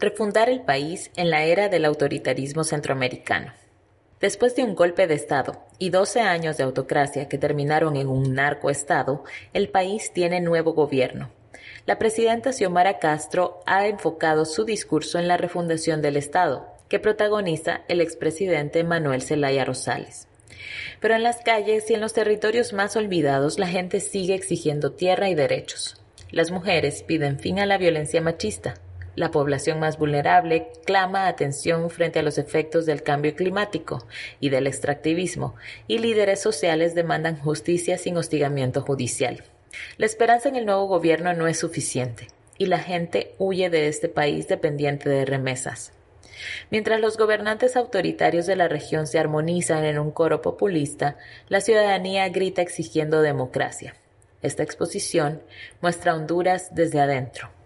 Refundar el país en la era del autoritarismo centroamericano. Después de un golpe de Estado y 12 años de autocracia que terminaron en un narcoestado, el país tiene nuevo gobierno. La presidenta Xiomara Castro ha enfocado su discurso en la refundación del Estado, que protagoniza el expresidente Manuel Zelaya Rosales. Pero en las calles y en los territorios más olvidados la gente sigue exigiendo tierra y derechos. Las mujeres piden fin a la violencia machista, la población más vulnerable clama atención frente a los efectos del cambio climático y del extractivismo, y líderes sociales demandan justicia sin hostigamiento judicial. La esperanza en el nuevo gobierno no es suficiente, y la gente huye de este país dependiente de remesas. Mientras los gobernantes autoritarios de la región se armonizan en un coro populista, la ciudadanía grita exigiendo democracia. Esta exposición muestra Honduras desde adentro.